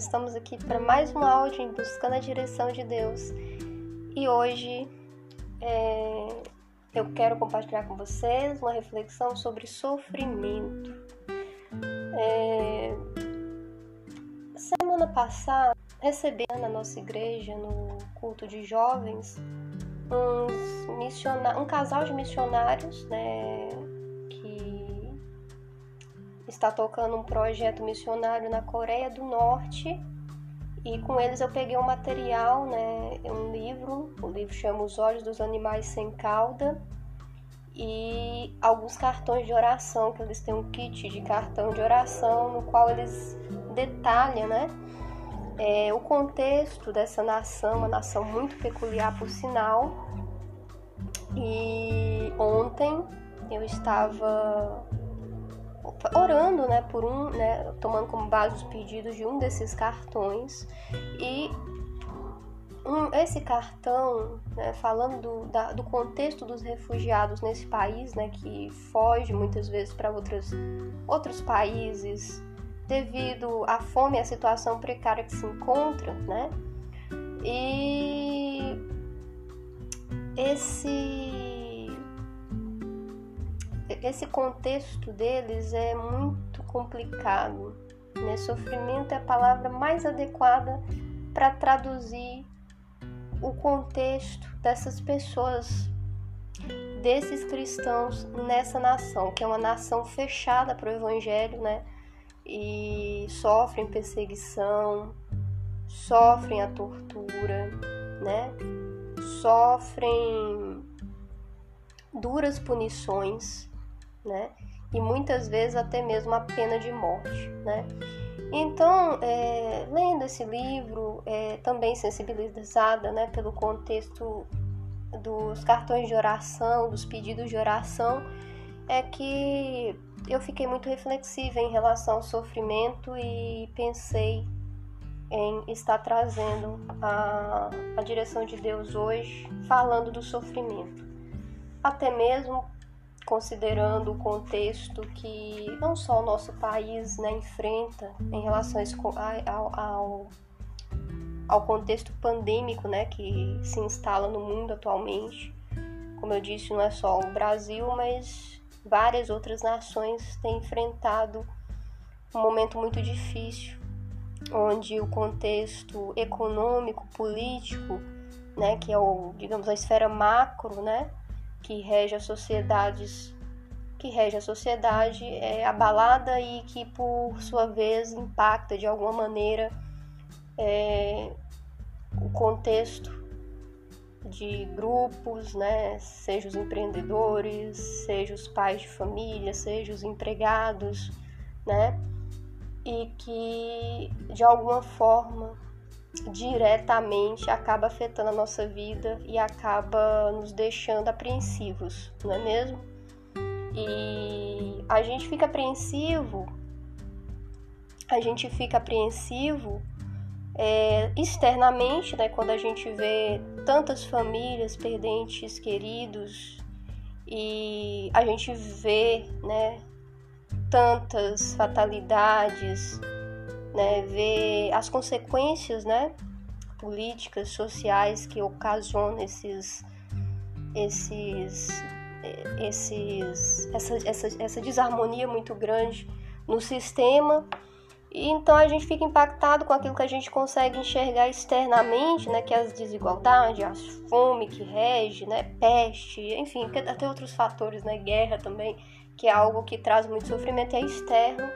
estamos aqui para mais um áudio em Buscando a Direção de Deus. E hoje é, eu quero compartilhar com vocês uma reflexão sobre sofrimento. É, semana passada, recebi na nossa igreja, no culto de jovens, um casal de missionários, né, está tocando um projeto missionário na Coreia do Norte. E com eles eu peguei um material, né, um livro, o livro chama Os Olhos dos Animais Sem Cauda. E alguns cartões de oração, que eles têm um kit de cartão de oração no qual eles detalham, né, é, o contexto dessa nação, uma nação muito peculiar por sinal. E ontem eu estava orando, né, por um, né, tomando como base os pedidos de um desses cartões. E um, esse cartão, né, falando do, da, do contexto dos refugiados nesse país, né, que foge muitas vezes para outros, outros países devido à fome e à situação precária que se encontra, né, e esse esse contexto deles é muito complicado. Né? Sofrimento é a palavra mais adequada para traduzir o contexto dessas pessoas, desses cristãos nessa nação, que é uma nação fechada para o evangelho, né? E sofrem perseguição, sofrem a tortura, né? Sofrem duras punições né? E muitas vezes até mesmo a pena de morte, né? Então, é, lendo esse livro, é, também sensibilizada né, pelo contexto dos cartões de oração, dos pedidos de oração, é que eu fiquei muito reflexiva em relação ao sofrimento e pensei em estar trazendo a, a direção de Deus hoje, falando do sofrimento. Até mesmo considerando o contexto que não só o nosso país né, enfrenta em relação ao, ao, ao contexto pandêmico né, que se instala no mundo atualmente. Como eu disse, não é só o Brasil, mas várias outras nações têm enfrentado um momento muito difícil, onde o contexto econômico, político, né, que é o, digamos, a esfera macro, né, que rege as sociedades que rege a sociedade é abalada e que por sua vez impacta de alguma maneira é, o contexto de grupos, né, seja os empreendedores, seja os pais de família, seja os empregados, né, e que de alguma forma diretamente acaba afetando a nossa vida e acaba nos deixando apreensivos, não é mesmo? E a gente fica apreensivo, a gente fica apreensivo é, externamente, né, quando a gente vê tantas famílias perdentes queridos e a gente vê, né, tantas fatalidades, né, ver as consequências né, políticas, sociais que ocasionam esses, esses, esses, essa, essa, essa desarmonia muito grande no sistema. E então a gente fica impactado com aquilo que a gente consegue enxergar externamente, né, que é as desigualdades, a fome que rege, né, peste, enfim, até outros fatores, né, guerra também que é algo que traz muito sofrimento, é externo,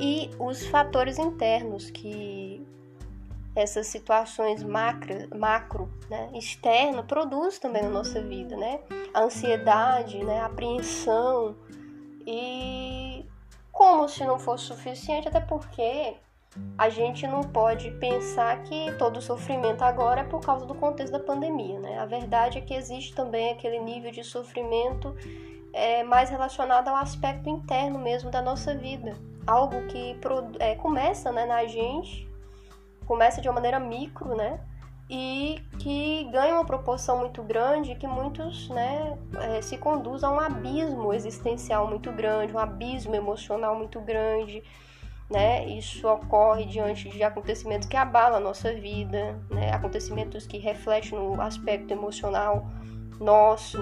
e os fatores internos, que essas situações macro, macro né, externo, produz também na nossa vida, né? A ansiedade, né, a apreensão, e como se não fosse suficiente, até porque a gente não pode pensar que todo o sofrimento agora é por causa do contexto da pandemia, né? A verdade é que existe também aquele nível de sofrimento é, mais relacionado ao aspecto interno mesmo da nossa vida. Algo que é, começa né, na gente, começa de uma maneira micro, né? E que ganha uma proporção muito grande que muitos né, é, se conduz a um abismo existencial muito grande, um abismo emocional muito grande, né? Isso ocorre diante de acontecimentos que abalam a nossa vida, né? Acontecimentos que refletem no aspecto emocional nosso,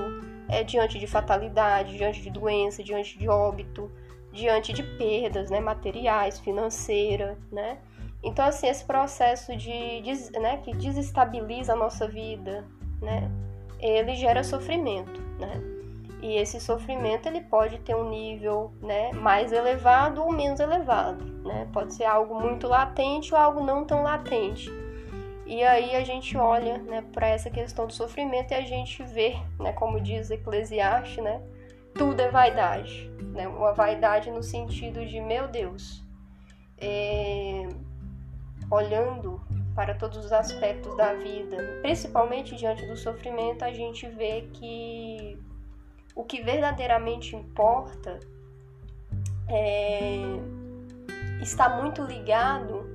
é, diante de fatalidade, diante de doença, diante de óbito, diante de perdas, né? Materiais, financeiras, né? Então, assim, esse processo de, de né, que desestabiliza a nossa vida, né? Ele gera sofrimento, né? E esse sofrimento ele pode ter um nível né, mais elevado ou menos elevado. Né? Pode ser algo muito latente ou algo não tão latente. E aí a gente olha né, para essa questão do sofrimento e a gente vê, né, como diz Eclesiastes, né, tudo é vaidade. Né? Uma vaidade no sentido de, meu Deus, é... olhando para todos os aspectos da vida, principalmente diante do sofrimento, a gente vê que o que verdadeiramente importa é, está muito ligado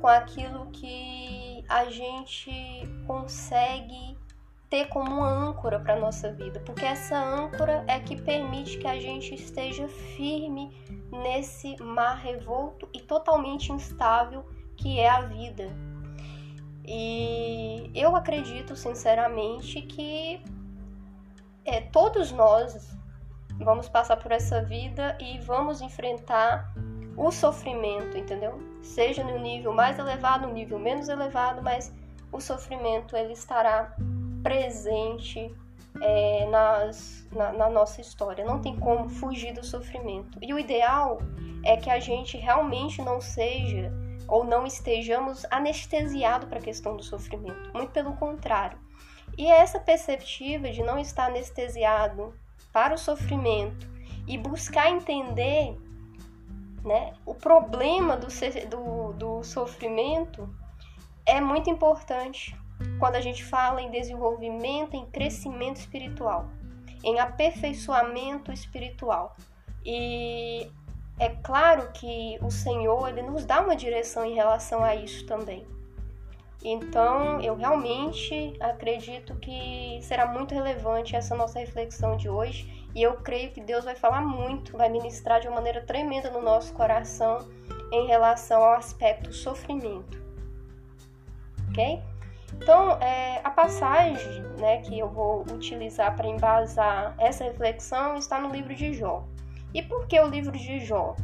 com aquilo que a gente consegue ter como âncora para nossa vida, porque essa âncora é que permite que a gente esteja firme nesse mar revolto e totalmente instável que é a vida. E eu acredito sinceramente que é, todos nós vamos passar por essa vida e vamos enfrentar o sofrimento, entendeu? Seja no nível mais elevado, no nível menos elevado, mas o sofrimento ele estará presente é, nas, na, na nossa história. Não tem como fugir do sofrimento. E o ideal é que a gente realmente não seja ou não estejamos anestesiados para a questão do sofrimento. Muito pelo contrário e é essa perspectiva de não estar anestesiado para o sofrimento e buscar entender né, o problema do, do, do sofrimento é muito importante quando a gente fala em desenvolvimento, em crescimento espiritual, em aperfeiçoamento espiritual. E é claro que o Senhor ele nos dá uma direção em relação a isso também. Então, eu realmente acredito que será muito relevante essa nossa reflexão de hoje e eu creio que Deus vai falar muito, vai ministrar de uma maneira tremenda no nosso coração em relação ao aspecto sofrimento. Ok? Então, é, a passagem né, que eu vou utilizar para embasar essa reflexão está no livro de Jó. E por que o livro de Jó?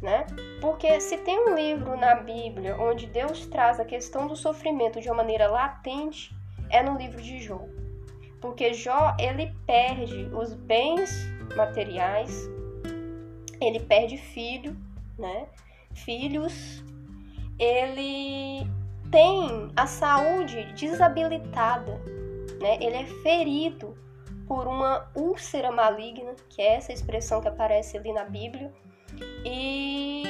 né? Porque se tem um livro na Bíblia onde Deus traz a questão do sofrimento de uma maneira latente, é no livro de Jó. Porque Jó, ele perde os bens materiais, ele perde filho, né? Filhos, ele tem a saúde desabilitada, né? Ele é ferido por uma úlcera maligna, que é essa expressão que aparece ali na Bíblia e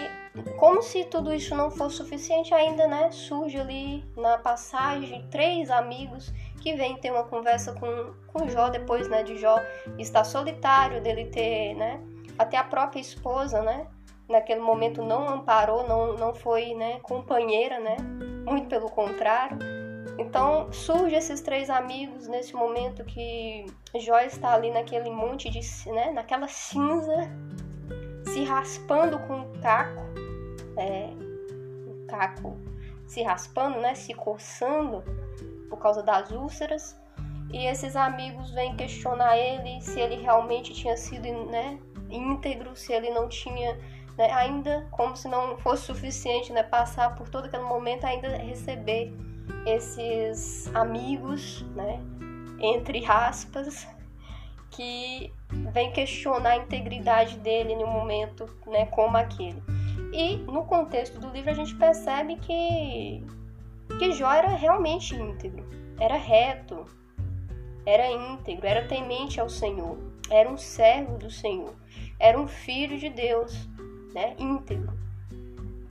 como se tudo isso não fosse suficiente, ainda né, surge ali na passagem três amigos que vêm ter uma conversa com, com Jó depois né, de Jó estar solitário, dele ter, né, até a própria esposa, né, naquele momento não amparou, não, não foi né, companheira, né, muito pelo contrário. Então surge esses três amigos nesse momento que Jó está ali naquele monte de, né, naquela cinza se raspando com um caco, é, um caco se raspando, né, se coçando por causa das úlceras. E esses amigos vêm questionar ele se ele realmente tinha sido né, íntegro, se ele não tinha né, ainda, como se não fosse suficiente né, passar por todo aquele momento, ainda receber esses amigos, né, entre aspas, que vem questionar a integridade dele em um momento né, como aquele. E no contexto do livro a gente percebe que, que Jó era realmente íntegro, era reto, era íntegro, era temente ao Senhor, era um servo do Senhor, era um filho de Deus, né, íntegro.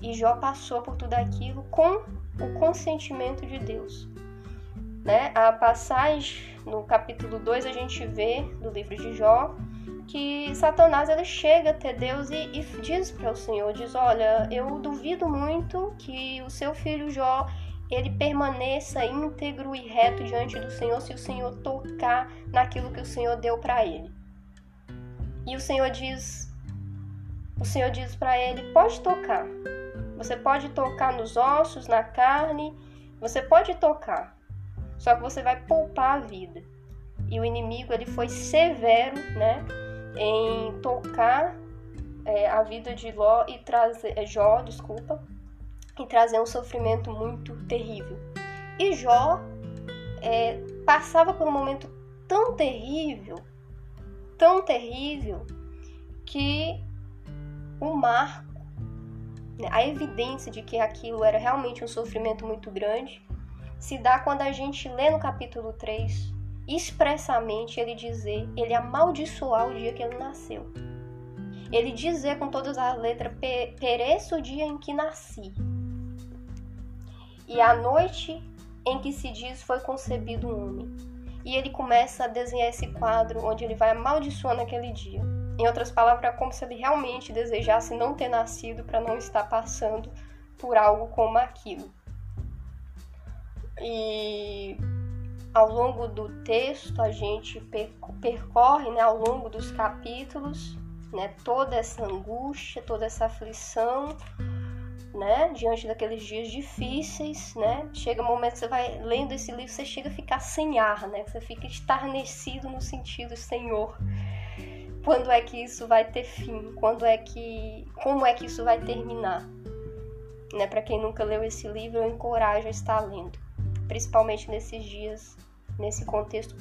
E Jó passou por tudo aquilo com o consentimento de Deus. Né? A passagem no capítulo 2 a gente vê do livro de Jó que Satanás ele chega até Deus e, e diz para o Senhor, diz, olha, eu duvido muito que o seu filho Jó ele permaneça íntegro e reto diante do Senhor se o Senhor tocar naquilo que o Senhor deu para ele. E o Senhor diz, o Senhor diz para ele, pode tocar, Você pode tocar nos ossos, na carne, você pode tocar, só que você vai poupar a vida. E o inimigo ele foi severo, né, em tocar é, a vida de Ló e trazer é, Jó, desculpa, e trazer um sofrimento muito terrível. E Jó é, passava por um momento tão terrível, tão terrível, que o marco, né, a evidência de que aquilo era realmente um sofrimento muito grande, se dá quando a gente lê no capítulo 3, expressamente ele dizer, ele amaldiçoar o dia que ele nasceu. Ele dizer com todas as letras, pereça o dia em que nasci. E a noite em que se diz foi concebido um homem. E ele começa a desenhar esse quadro onde ele vai amaldiçoando aquele dia. Em outras palavras, é como se ele realmente desejasse não ter nascido para não estar passando por algo como aquilo. E ao longo do texto a gente percorre, né, ao longo dos capítulos, né, toda essa angústia, toda essa aflição, né? Diante daqueles dias difíceis, né? Chega um momento que você vai lendo esse livro, você chega a ficar sem ar, né? Você fica estarnecido no sentido, Senhor, quando é que isso vai ter fim? Quando é que, como é que isso vai terminar? Né? Para quem nunca leu esse livro, eu encorajo a estar lendo, principalmente nesses dias, nesse contexto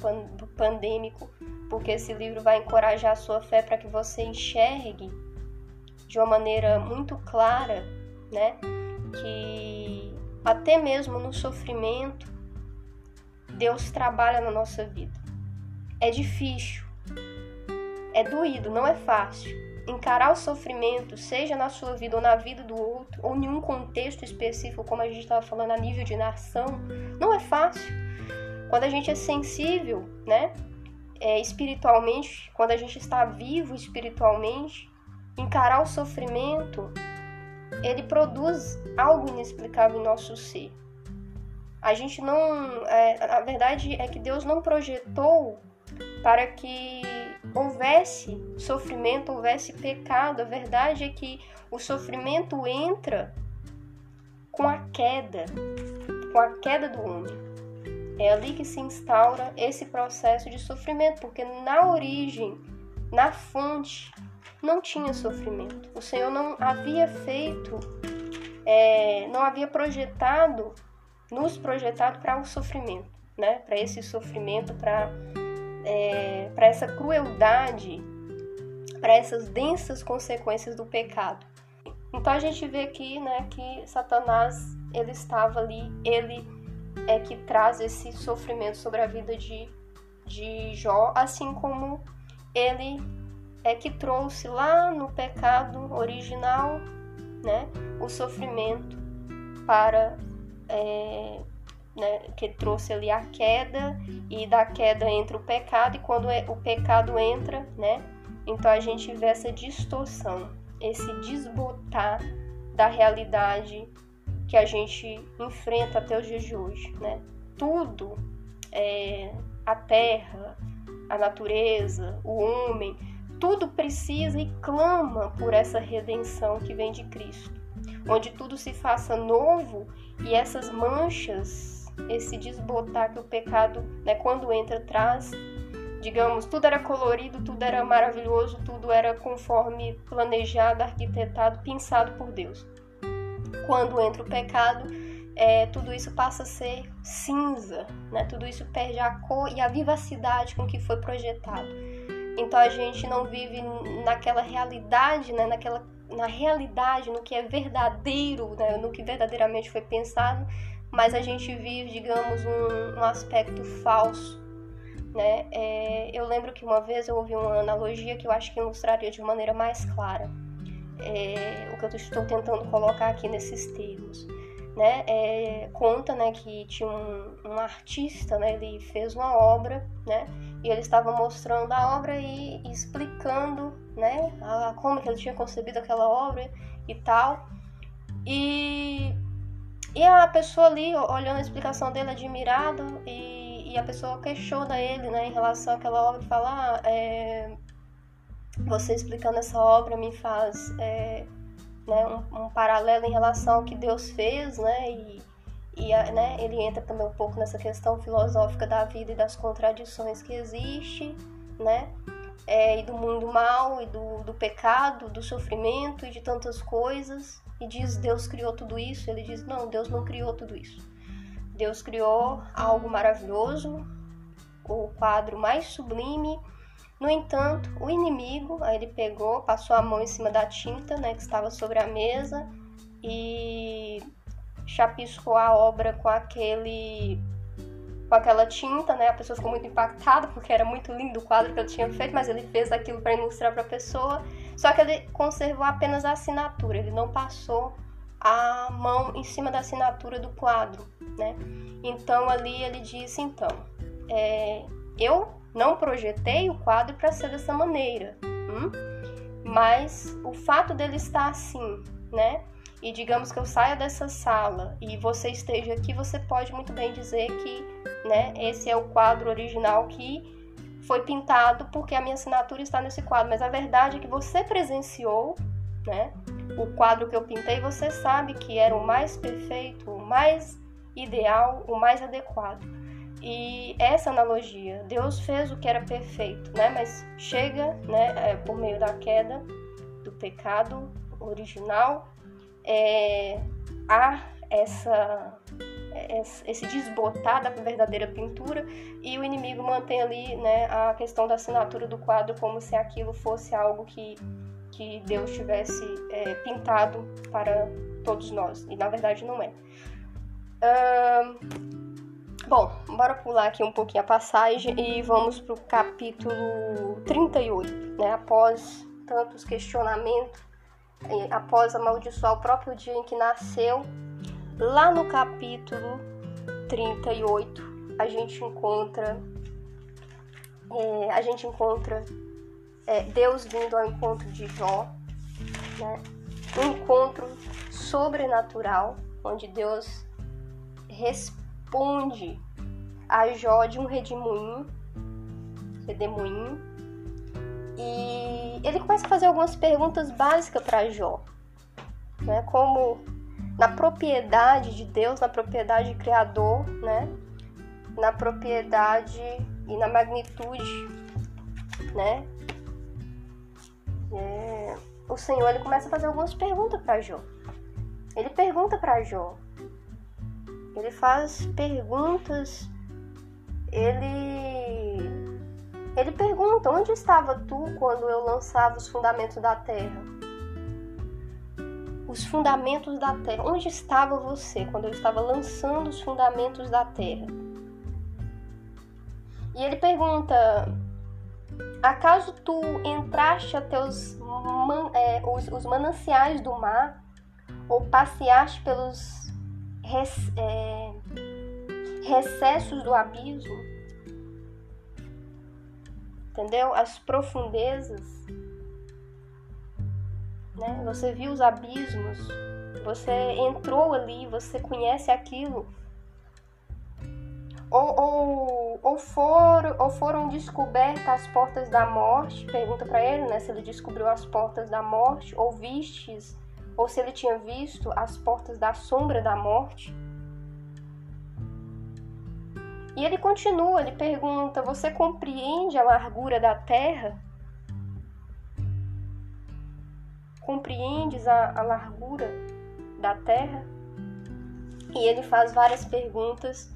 pandêmico, porque esse livro vai encorajar a sua fé para que você enxergue de uma maneira muito clara né? Que até mesmo no sofrimento, Deus trabalha na nossa vida. É difícil, é doído, não é fácil. Encarar o sofrimento, seja na sua vida ou na vida do outro, ou em um contexto específico, como a gente estava falando a nível de nação, não é fácil. Quando a gente é sensível, né? É, espiritualmente, quando a gente está vivo espiritualmente, encarar o sofrimento ele produz algo inexplicável em nosso ser. A gente não. É, a verdade é que Deus não projetou para que houvesse sofrimento, houvesse pecado. A verdade é que o sofrimento entra com a queda, com a queda do homem. É ali que se instaura esse processo de sofrimento, porque na origem, na fonte, não tinha sofrimento. O Senhor não havia feito, é, não havia projetado, nos projetado para o sofrimento, né? Para esse sofrimento, para é, para essa crueldade, para essas densas consequências do pecado. Então a gente vê aqui, né, que Satanás ele estava ali, ele é que traz esse sofrimento sobre a vida de, de Jó, assim como ele é que trouxe lá no pecado original né, o sofrimento para é, né, que trouxe ali a queda e da queda entra o pecado e quando é, o pecado entra, né, então a gente vê essa distorção, esse desbotar da realidade que a gente enfrenta até os dias de hoje, né? Tudo, é, a terra, a natureza, o homem, tudo precisa e clama por essa redenção que vem de Cristo, onde tudo se faça novo e essas manchas, esse desbotar que o pecado, né, quando entra, traz, digamos, tudo era colorido, tudo era maravilhoso, tudo era conforme planejado, arquitetado, pensado por Deus. Quando entra o pecado, é, tudo isso passa a ser cinza, né? tudo isso perde a cor e a vivacidade com que foi projetado. Então a gente não vive naquela realidade, né? Naquela, na realidade, no que é verdadeiro, né? no que verdadeiramente foi pensado, mas a gente vive, digamos, um, um aspecto falso. Né? É, eu lembro que uma vez eu ouvi uma analogia que eu acho que ilustraria de maneira mais clara é, o que eu estou tentando colocar aqui nesses termos. Né? É, conta né, que tinha um, um artista, né, ele fez uma obra, né, e ele estava mostrando a obra e, explicando, né, a, como que ele tinha concebido aquela obra e tal. E, e a pessoa ali, olhando a explicação dele, admirada, e, e a pessoa questiona ele, né, em relação àquela obra, e fala, ah, é, você explicando essa obra me faz é, né, um, um, paralelo em relação ao que Deus fez, né, e, e né, ele entra também um pouco nessa questão filosófica da vida e das contradições que existe, né, é, e do mundo mal, e do, do pecado, do sofrimento e de tantas coisas, e diz Deus criou tudo isso, ele diz não, Deus não criou tudo isso. Deus criou algo maravilhoso, o quadro mais sublime. No entanto, o inimigo, aí ele pegou, passou a mão em cima da tinta, né, que estava sobre a mesa e chapiscou a obra com aquele com aquela tinta, né? A pessoa ficou muito impactada porque era muito lindo o quadro que ele tinha feito, mas ele fez aquilo para ilustrar para a pessoa. Só que ele conservou apenas a assinatura, ele não passou a mão em cima da assinatura do quadro, né? Então ali ele disse então, é, eu não projetei o quadro para ser dessa maneira, hum? mas o fato dele estar assim, né? E digamos que eu saia dessa sala e você esteja aqui, você pode muito bem dizer que, né? Esse é o quadro original que foi pintado porque a minha assinatura está nesse quadro. Mas a verdade é que você presenciou, né? O quadro que eu pintei, você sabe que era o mais perfeito, o mais ideal, o mais adequado. E essa analogia, Deus fez o que era perfeito, né? Mas chega, né, é, por meio da queda, do pecado original, é, a essa esse desbotar da verdadeira pintura e o inimigo mantém ali né, a questão da assinatura do quadro como se aquilo fosse algo que, que Deus tivesse é, pintado para todos nós e na verdade não é. Bom, bora pular aqui um pouquinho a passagem e vamos para o capítulo 38, né, após tantos questionamentos, após amaldiçoar o próprio dia em que nasceu Lá no capítulo 38, a gente encontra é, a gente encontra é, Deus vindo ao encontro de Jó, né? um encontro sobrenatural, onde Deus responde a Jó de um redemoinho, redemoinho, e ele começa a fazer algumas perguntas básicas para Jó, né? como na propriedade de Deus, na propriedade criador, né? Na propriedade e na magnitude, né? É, o Senhor ele começa a fazer algumas perguntas para Jó. Ele pergunta para Jó. Ele faz perguntas. Ele ele pergunta: onde estava tu quando eu lançava os fundamentos da terra? os fundamentos da terra. Onde estava você quando eu estava lançando os fundamentos da terra? E ele pergunta: Acaso tu entraste até os, man, é, os, os, mananciais do mar ou passeaste pelos res, é, recessos do abismo? Entendeu? As profundezas né? Você viu os abismos, você entrou ali, você conhece aquilo. Ou, ou, ou, foram, ou foram descobertas as portas da morte? Pergunta para ele, né? Se ele descobriu as portas da morte, ou vistes, ou se ele tinha visto as portas da sombra da morte. E ele continua, ele pergunta: Você compreende a largura da terra? compreendes a, a largura da terra? E ele faz várias perguntas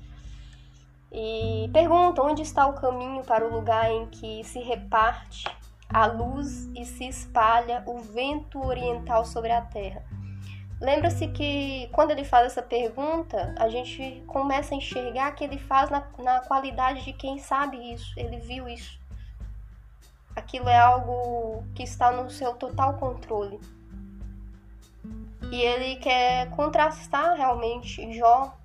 e pergunta onde está o caminho para o lugar em que se reparte a luz e se espalha o vento oriental sobre a terra. Lembra-se que quando ele faz essa pergunta, a gente começa a enxergar que ele faz na, na qualidade de quem sabe isso, ele viu isso aquilo é algo que está no seu total controle. E ele quer contrastar realmente Jó,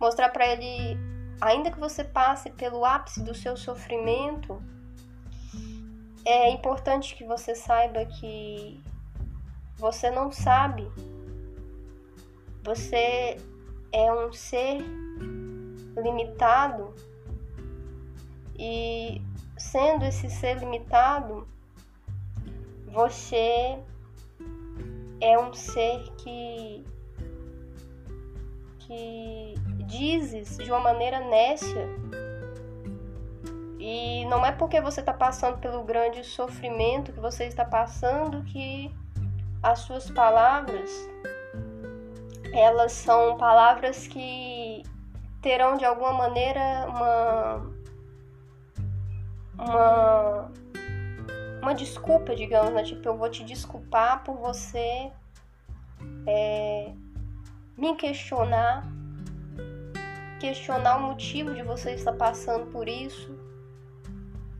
mostrar para ele, ainda que você passe pelo ápice do seu sofrimento, é importante que você saiba que você não sabe. Você é um ser limitado e sendo esse ser limitado, você é um ser que que dizes de uma maneira nécia e não é porque você está passando pelo grande sofrimento que você está passando que as suas palavras elas são palavras que terão de alguma maneira uma uma uma desculpa, digamos, né? Tipo, eu vou te desculpar por você é, me questionar, questionar o motivo de você estar passando por isso,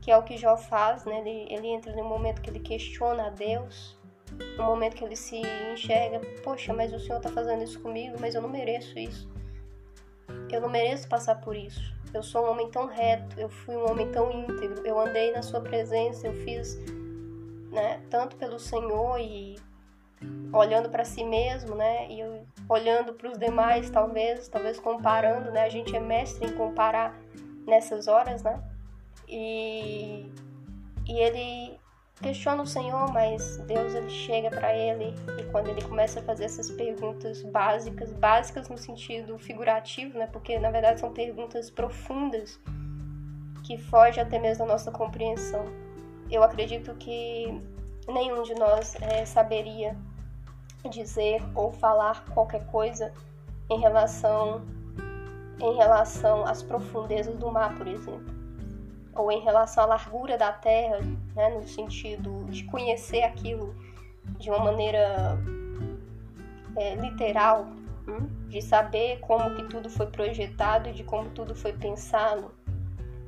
que é o que Jó faz, né? Ele, ele entra no momento que ele questiona a Deus, no momento que ele se enxerga, poxa, mas o Senhor está fazendo isso comigo, mas eu não mereço isso. Eu não mereço passar por isso. Eu sou um homem tão reto, eu fui um homem tão íntegro, eu andei na sua presença, eu fiz, né, tanto pelo Senhor e olhando para si mesmo, né, e olhando para os demais, talvez, talvez comparando, né? A gente é mestre em comparar nessas horas, né? E e ele questiona o Senhor, mas Deus ele chega para ele e quando ele começa a fazer essas perguntas básicas, básicas no sentido figurativo, né? Porque na verdade são perguntas profundas que fogem até mesmo da nossa compreensão. Eu acredito que nenhum de nós é, saberia dizer ou falar qualquer coisa em relação em relação às profundezas do mar, por exemplo, ou em relação à largura da terra, né, no sentido de conhecer aquilo de uma maneira é, literal, hum? de saber como que tudo foi projetado e de como tudo foi pensado,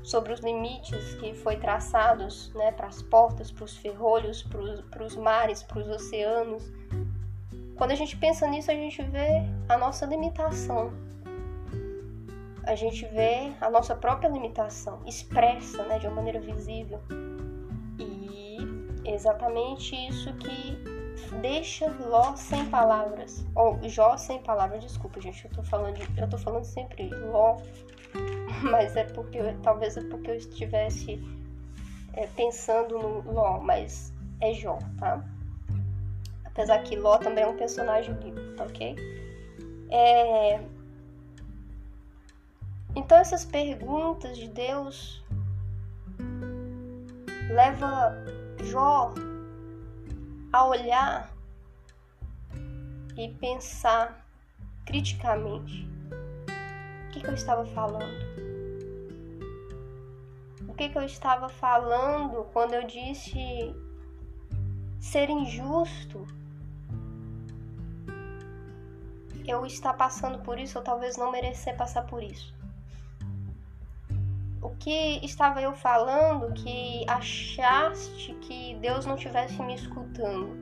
sobre os limites que foi traçados, né, para as portas, para os ferrolhos, para os mares, para os oceanos, quando a gente pensa nisso, a gente vê a nossa limitação. A gente vê a nossa própria limitação expressa, né, de uma maneira visível. E exatamente isso que deixa Ló sem palavras, ou Jó sem palavras. Desculpa, gente, eu tô falando, de, eu tô falando sempre Ló, mas é porque talvez é porque eu estivesse é, pensando no Ló, mas é Jó, tá? Apesar que Ló também é um personagem bíblico, tá ok? É... Então essas perguntas de Deus leva Jó a olhar e pensar criticamente o que, que eu estava falando. O que, que eu estava falando quando eu disse ser injusto eu estar passando por isso ou talvez não merecer passar por isso. O que estava eu falando que achaste que Deus não estivesse me escutando?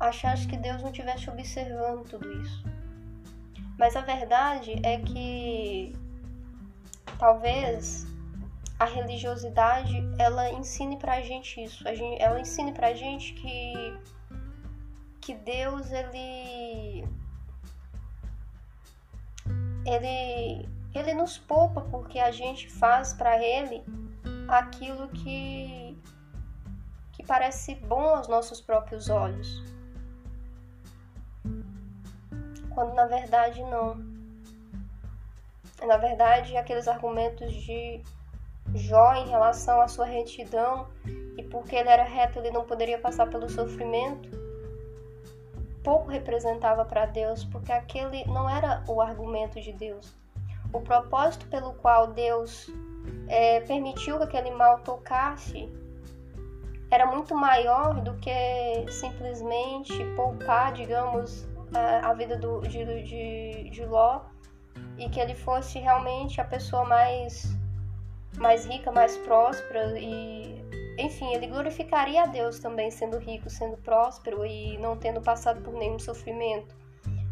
Achaste que Deus não estivesse observando tudo isso? Mas a verdade é que talvez a religiosidade ela ensine pra gente isso. ela ensine pra gente que que Deus ele ele ele nos poupa porque a gente faz para ele aquilo que que parece bom aos nossos próprios olhos. Quando na verdade não. Na verdade, aqueles argumentos de Jó em relação à sua retidão e porque ele era reto, ele não poderia passar pelo sofrimento pouco representava para Deus, porque aquele não era o argumento de Deus. O propósito pelo qual Deus é, permitiu que aquele mal tocasse era muito maior do que simplesmente poupar, digamos, a, a vida do, de, de, de Ló e que ele fosse realmente a pessoa mais, mais rica, mais próspera e enfim, ele glorificaria a Deus também, sendo rico, sendo próspero e não tendo passado por nenhum sofrimento.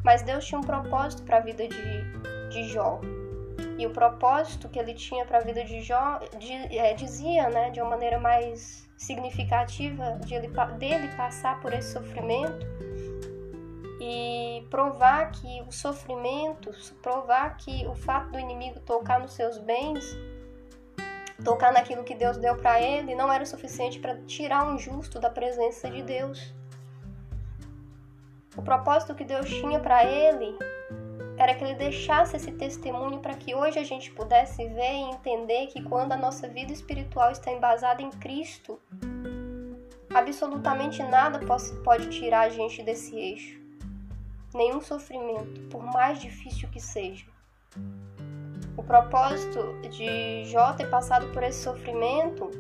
Mas Deus tinha um propósito para a vida de, de Jó. E o propósito que ele tinha para a vida de Jó de, é, dizia, né, de uma maneira mais significativa, de ele, dele passar por esse sofrimento e provar que o sofrimento, provar que o fato do inimigo tocar nos seus bens tocar naquilo que Deus deu para ele não era o suficiente para tirar um justo da presença de Deus. O propósito que Deus tinha para ele era que ele deixasse esse testemunho para que hoje a gente pudesse ver e entender que quando a nossa vida espiritual está embasada em Cristo, absolutamente nada pode tirar a gente desse eixo. Nenhum sofrimento, por mais difícil que seja. O propósito de Jó ter passado por esse sofrimento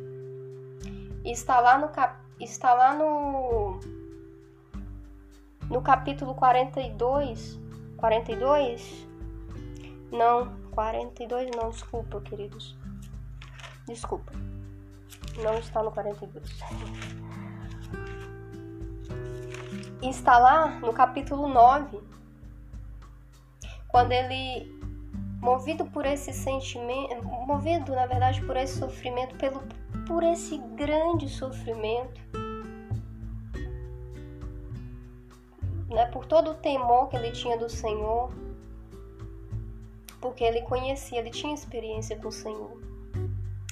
está lá no, cap... está lá no, no capítulo 42. 42? Não, 42 não, desculpa, queridos. Desculpa. Não está no 42. Está lá no capítulo 9, quando ele movido por esse sentimento, movido na verdade por esse sofrimento, pelo, por esse grande sofrimento, né, por todo o temor que ele tinha do Senhor, porque ele conhecia, ele tinha experiência com o Senhor,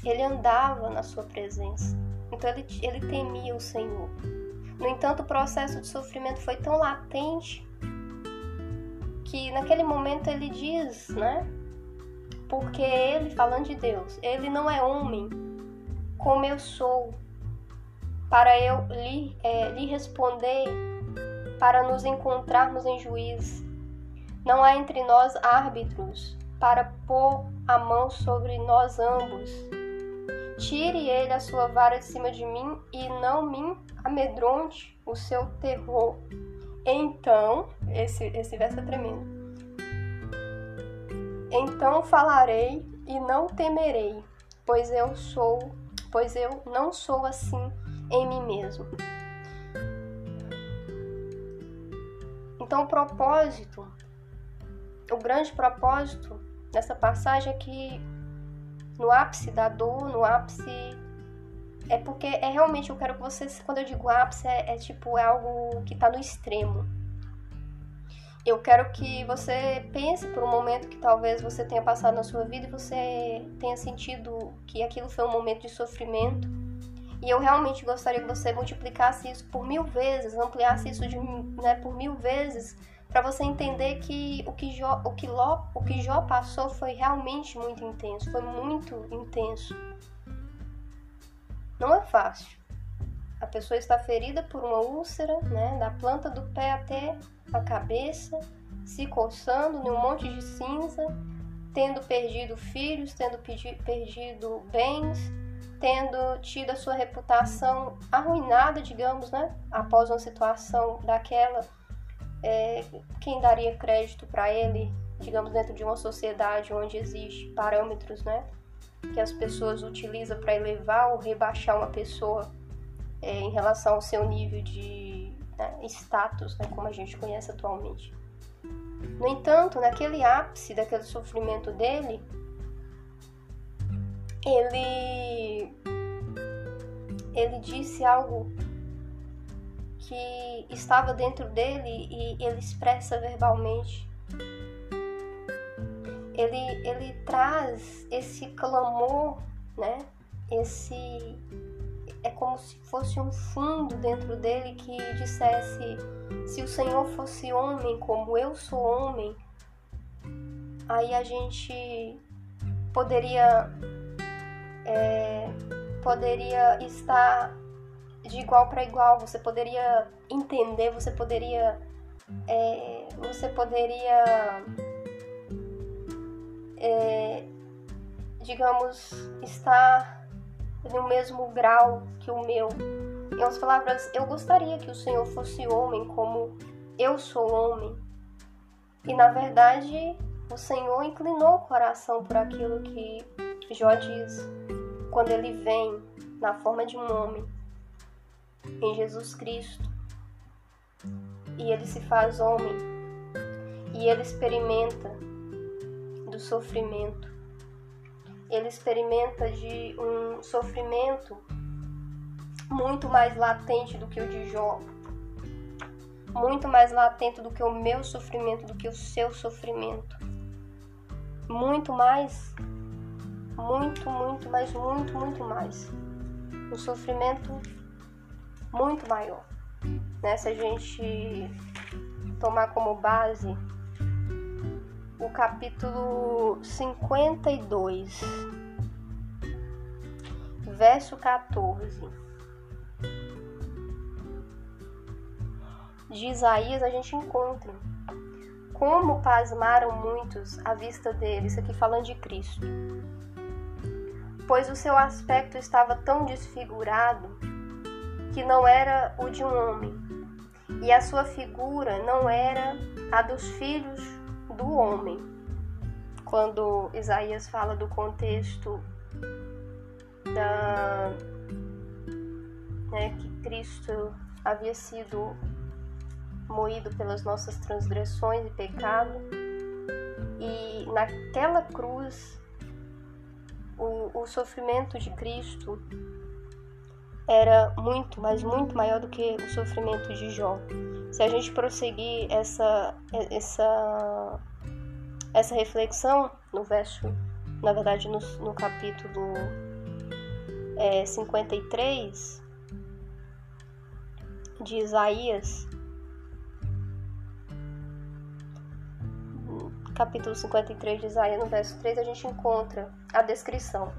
ele andava na sua presença, então ele, ele temia o Senhor. No entanto, o processo de sofrimento foi tão latente que naquele momento ele diz, né? porque ele, falando de Deus, ele não é homem como eu sou, para eu lhe, é, lhe responder, para nos encontrarmos em juízo. Não há entre nós árbitros para pôr a mão sobre nós ambos. Tire ele a sua vara de cima de mim e não me amedronte o seu terror. Então, esse, esse verso é tremendo. Então falarei e não temerei, pois eu sou, pois eu não sou assim em mim mesmo. Então o propósito, o grande propósito dessa passagem é que no ápice da dor, no ápice é porque é realmente eu quero que vocês, quando eu digo ápice, é, é tipo é algo que está no extremo eu quero que você pense por um momento que talvez você tenha passado na sua vida e você tenha sentido que aquilo foi um momento de sofrimento. E eu realmente gostaria que você multiplicasse isso por mil vezes, ampliasse isso de, né, por mil vezes, para você entender que o que, Jó, o, que Ló, o que Jó passou foi realmente muito intenso, foi muito intenso. Não é fácil. A pessoa está ferida por uma úlcera, né, da planta do pé até a cabeça, se coçando num monte de cinza, tendo perdido filhos, tendo perdido bens, tendo tido a sua reputação arruinada, digamos, né, após uma situação daquela. É, quem daria crédito para ele, digamos, dentro de uma sociedade onde existe parâmetros, né, que as pessoas utilizam para elevar ou rebaixar uma pessoa é, em relação ao seu nível de né, status, né, como a gente conhece atualmente. No entanto, naquele ápice daquele sofrimento dele, ele ele disse algo que estava dentro dele e ele expressa verbalmente. Ele, ele traz esse clamor, né? Esse é como se fosse um fundo dentro dele que dissesse: se o Senhor fosse homem como eu sou homem, aí a gente poderia é, poderia estar de igual para igual. Você poderia entender, você poderia é, você poderia é, digamos estar no mesmo grau que o meu. Em outras palavras, eu gostaria que o Senhor fosse homem como eu sou homem. E na verdade, o Senhor inclinou o coração por aquilo que Jó diz, quando ele vem na forma de um homem, em Jesus Cristo, e ele se faz homem, e ele experimenta do sofrimento, ele experimenta de um sofrimento muito mais latente do que o de Jó, muito mais latente do que o meu sofrimento, do que o seu sofrimento, muito mais, muito, muito, mas muito, muito mais. Um sofrimento muito maior. Né? Se a gente tomar como base o capítulo 52, verso 14 de Isaías, a gente encontra como pasmaram muitos à vista dele, isso aqui falando de Cristo. Pois o seu aspecto estava tão desfigurado que não era o de um homem, e a sua figura não era a dos filhos do homem. Quando Isaías fala do contexto da né, que Cristo havia sido moído pelas nossas transgressões e pecado, e naquela cruz o, o sofrimento de Cristo era muito, mas muito maior do que o sofrimento de Jó. Se a gente prosseguir essa, essa, essa reflexão no verso, na verdade no, no capítulo é, 53 de Isaías, capítulo 53 de Isaías, no verso 3, a gente encontra a descrição.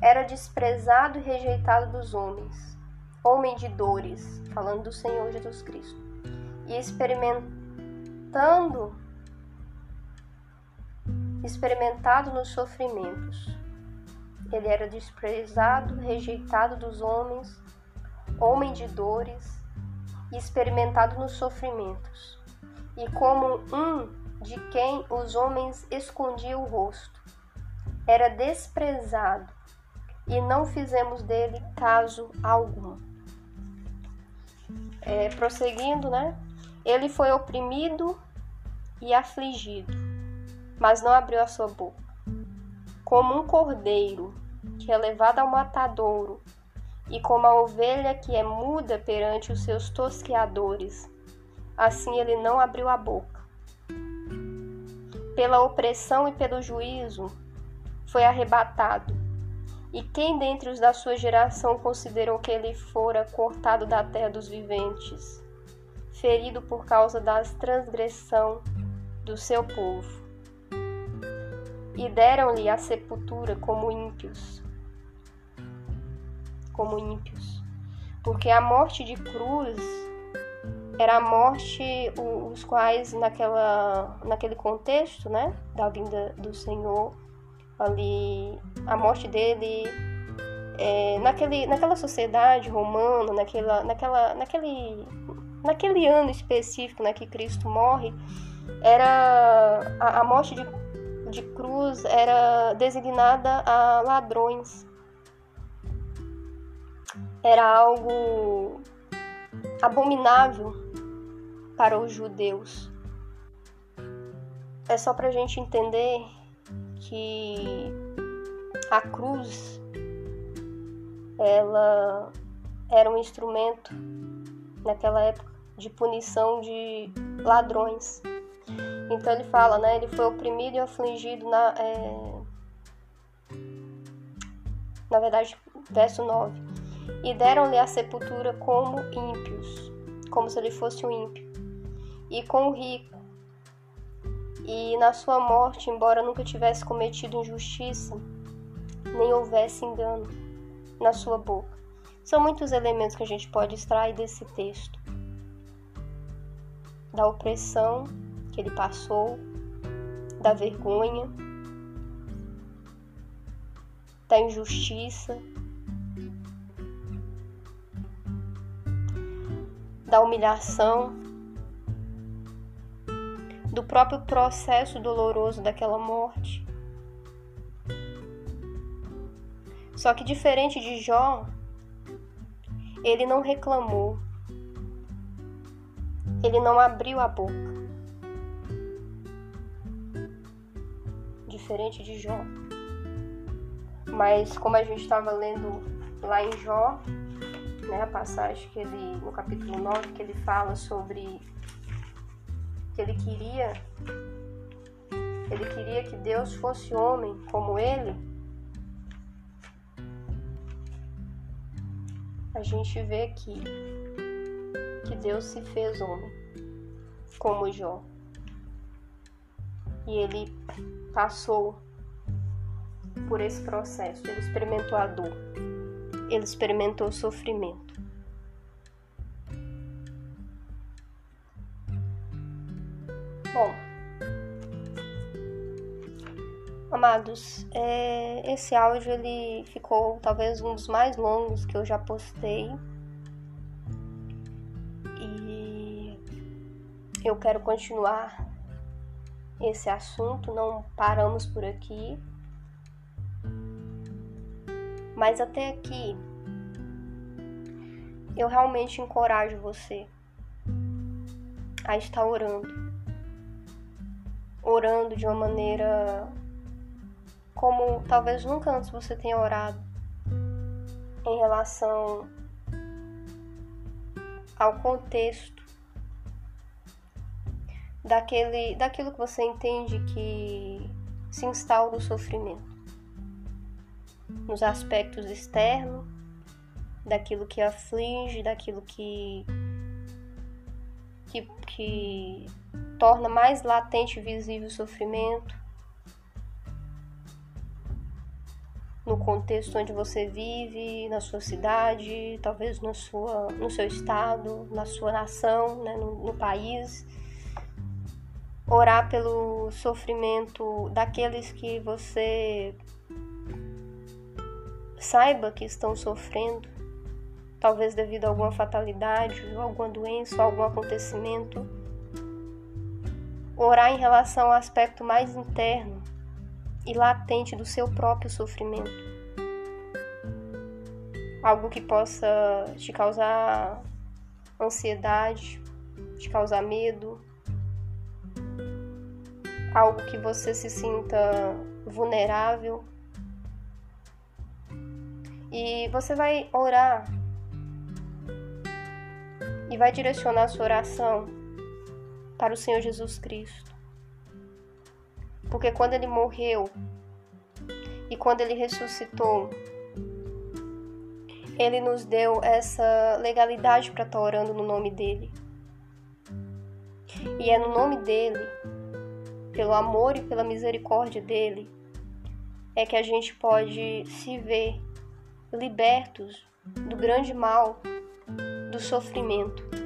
Era desprezado e rejeitado dos homens, homem de dores, falando do Senhor Jesus Cristo, e experimentando experimentado nos sofrimentos. Ele era desprezado, rejeitado dos homens, homem de dores e experimentado nos sofrimentos. E como um de quem os homens escondiam o rosto, era desprezado e não fizemos dele caso algum. É, prosseguindo, né? Ele foi oprimido e afligido, mas não abriu a sua boca como um cordeiro que é levado ao matadouro, e como a ovelha que é muda perante os seus tosqueadores, assim ele não abriu a boca. Pela opressão e pelo juízo foi arrebatado. E quem dentre os da sua geração considerou que ele fora cortado da terra dos viventes, ferido por causa da transgressão do seu povo? e deram-lhe a sepultura como ímpios. Como ímpios. Porque a morte de cruz era a morte os quais naquela naquele contexto, né, da vinda do Senhor, ali a morte dele é, naquele, naquela sociedade romana, naquela, naquela, naquele, naquele ano específico né, que Cristo morre, era a, a morte de de cruz era designada a ladrões. Era algo abominável para os judeus. É só para a gente entender que a cruz ela era um instrumento naquela época de punição de ladrões. Então ele fala, né? Ele foi oprimido e afligido na. É... Na verdade, verso 9. E deram-lhe a sepultura como ímpios, como se ele fosse um ímpio, e com o rico. E na sua morte, embora nunca tivesse cometido injustiça, nem houvesse engano na sua boca. São muitos elementos que a gente pode extrair desse texto. Da opressão que ele passou, da vergonha, da injustiça, da humilhação, do próprio processo doloroso daquela morte. Só que diferente de Jó, ele não reclamou, ele não abriu a boca. diferente de Jó. Mas como a gente estava lendo lá em Jó, né, a passagem que ele no capítulo 9 que ele fala sobre que ele queria, ele queria que Deus fosse homem como ele, a gente vê que, que Deus se fez homem, como Jó. E ele passou por esse processo, ele experimentou a dor, ele experimentou o sofrimento. Bom, amados, é, esse áudio ele ficou talvez um dos mais longos que eu já postei. E eu quero continuar esse assunto, não paramos por aqui. Mas até aqui, eu realmente encorajo você a estar orando orando de uma maneira como talvez nunca antes você tenha orado em relação ao contexto daquele, daquilo que você entende que se instaura o sofrimento nos aspectos externos, daquilo que aflige, daquilo que, que, que torna mais latente e visível o sofrimento, no contexto onde você vive, na sua cidade, talvez no, sua, no seu estado, na sua nação, né, no, no país. Orar pelo sofrimento daqueles que você saiba que estão sofrendo, talvez devido a alguma fatalidade, alguma doença, algum acontecimento orar em relação ao aspecto mais interno e latente do seu próprio sofrimento. Algo que possa te causar ansiedade, te causar medo, algo que você se sinta vulnerável. E você vai orar e vai direcionar sua oração para o Senhor Jesus Cristo. Porque quando ele morreu e quando ele ressuscitou, ele nos deu essa legalidade para estar orando no nome dele. E é no nome dele, pelo amor e pela misericórdia dele, é que a gente pode se ver libertos do grande mal do sofrimento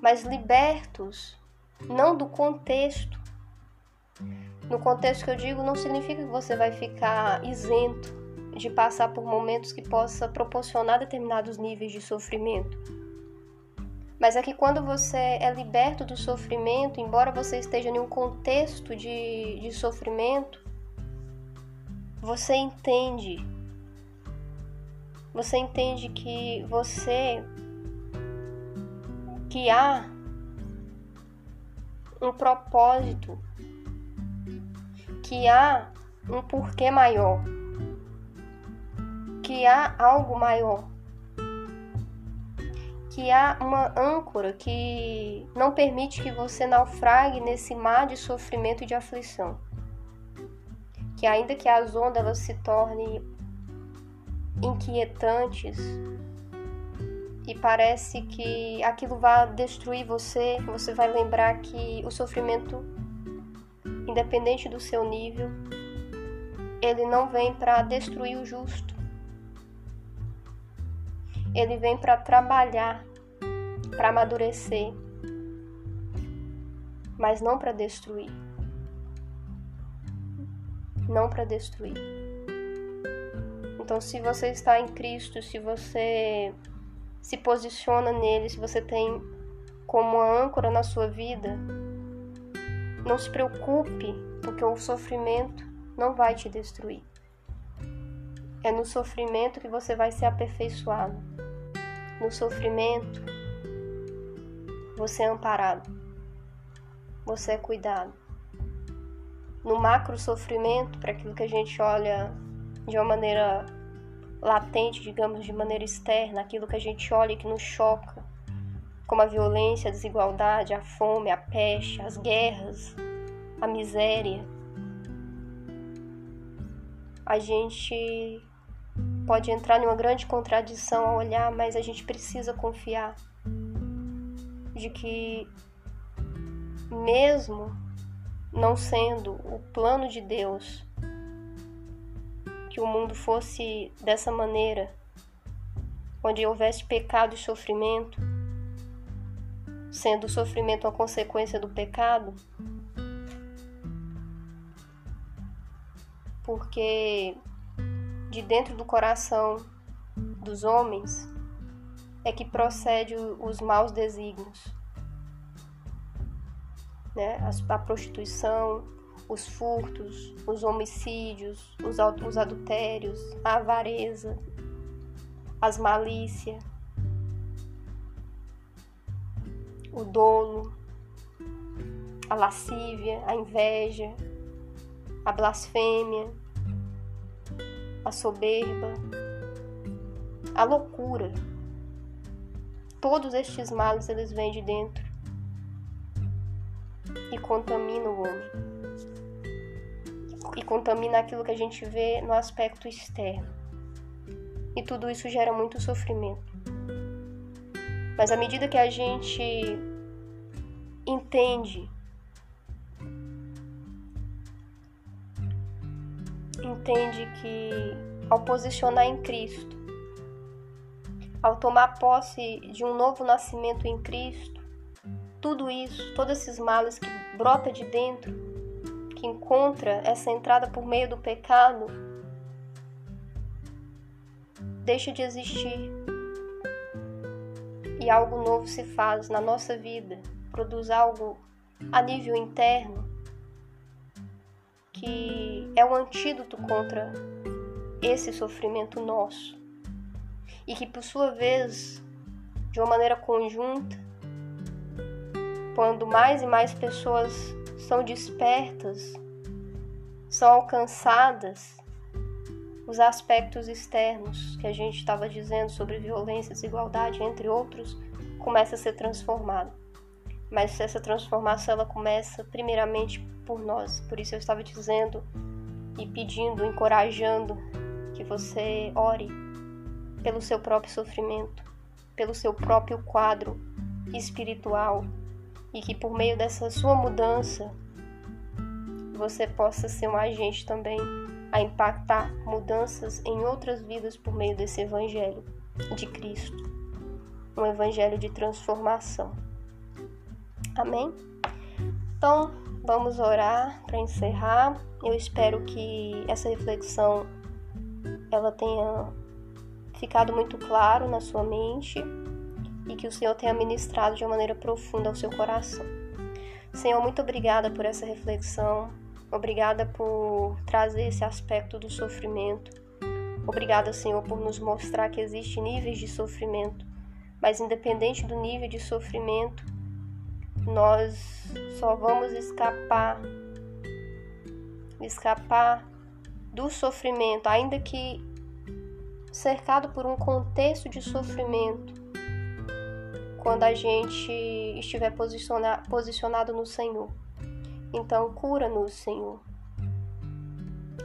mas libertos não do contexto. No contexto que eu digo, não significa que você vai ficar isento de passar por momentos que possa proporcionar determinados níveis de sofrimento. Mas é que quando você é liberto do sofrimento, embora você esteja em um contexto de, de sofrimento, você entende. Você entende que você que há um propósito, que há um porquê maior, que há algo maior, que há uma âncora que não permite que você naufrague nesse mar de sofrimento e de aflição. Que ainda que as ondas se tornem inquietantes, e parece que aquilo vai destruir você, você vai lembrar que o sofrimento, independente do seu nível, ele não vem para destruir o justo. Ele vem para trabalhar, para amadurecer, mas não para destruir. Não para destruir. Então, se você está em Cristo, se você se posiciona nele, se você tem como âncora na sua vida, não se preocupe, porque o sofrimento não vai te destruir. É no sofrimento que você vai ser aperfeiçoado. No sofrimento, você é amparado. Você é cuidado. No macro sofrimento, para aquilo que a gente olha de uma maneira latente, digamos, de maneira externa, aquilo que a gente olha e que nos choca, como a violência, a desigualdade, a fome, a peste, as guerras, a miséria. A gente pode entrar em uma grande contradição ao olhar, mas a gente precisa confiar de que, mesmo não sendo o plano de Deus que o mundo fosse dessa maneira, onde houvesse pecado e sofrimento, sendo o sofrimento a consequência do pecado, porque de dentro do coração dos homens é que procede os maus desígnios. Né? A prostituição, os furtos, os homicídios, os, os adultérios, a avareza, as malícias, o dolo, a lascívia, a inveja, a blasfêmia, a soberba, a loucura. Todos estes males eles vêm de dentro e contaminam o homem. E contamina aquilo que a gente vê no aspecto externo. E tudo isso gera muito sofrimento. Mas à medida que a gente entende entende que ao posicionar em Cristo, ao tomar posse de um novo nascimento em Cristo, tudo isso, todos esses males que brota de dentro, encontra essa entrada por meio do pecado, deixa de existir. E algo novo se faz na nossa vida, produz algo a nível interno que é o antídoto contra esse sofrimento nosso. E que, por sua vez, de uma maneira conjunta, quando mais e mais pessoas são despertas, são alcançadas, os aspectos externos que a gente estava dizendo sobre violência, desigualdade, entre outros, começa a ser transformado. Mas essa transformação ela começa primeiramente por nós. Por isso eu estava dizendo e pedindo, encorajando que você ore pelo seu próprio sofrimento, pelo seu próprio quadro espiritual e que por meio dessa sua mudança você possa ser um agente também a impactar mudanças em outras vidas por meio desse evangelho de Cristo, um evangelho de transformação. Amém? Então, Vamos orar para encerrar. Eu espero que essa reflexão ela tenha ficado muito claro na sua mente e que o Senhor tenha ministrado de uma maneira profunda ao seu coração. Senhor, muito obrigada por essa reflexão. Obrigada por trazer esse aspecto do sofrimento. Obrigada, Senhor, por nos mostrar que existem níveis de sofrimento, mas independente do nível de sofrimento, nós só vamos escapar escapar do sofrimento, ainda que cercado por um contexto de sofrimento, quando a gente estiver posicionado no Senhor. Então, cura-nos, Senhor.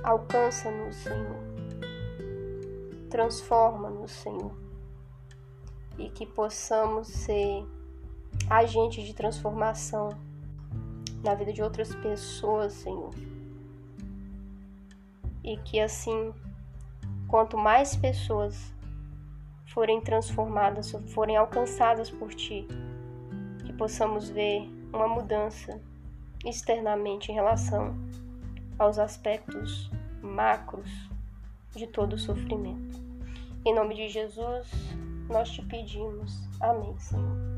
Alcança-nos, Senhor. Transforma-nos, Senhor. E que possamos ser agente de transformação na vida de outras pessoas, Senhor. E que assim, quanto mais pessoas forem transformadas, forem alcançadas por ti, que possamos ver uma mudança externamente em relação aos aspectos macros de todo o sofrimento. Em nome de Jesus, nós te pedimos. Amém, Senhor.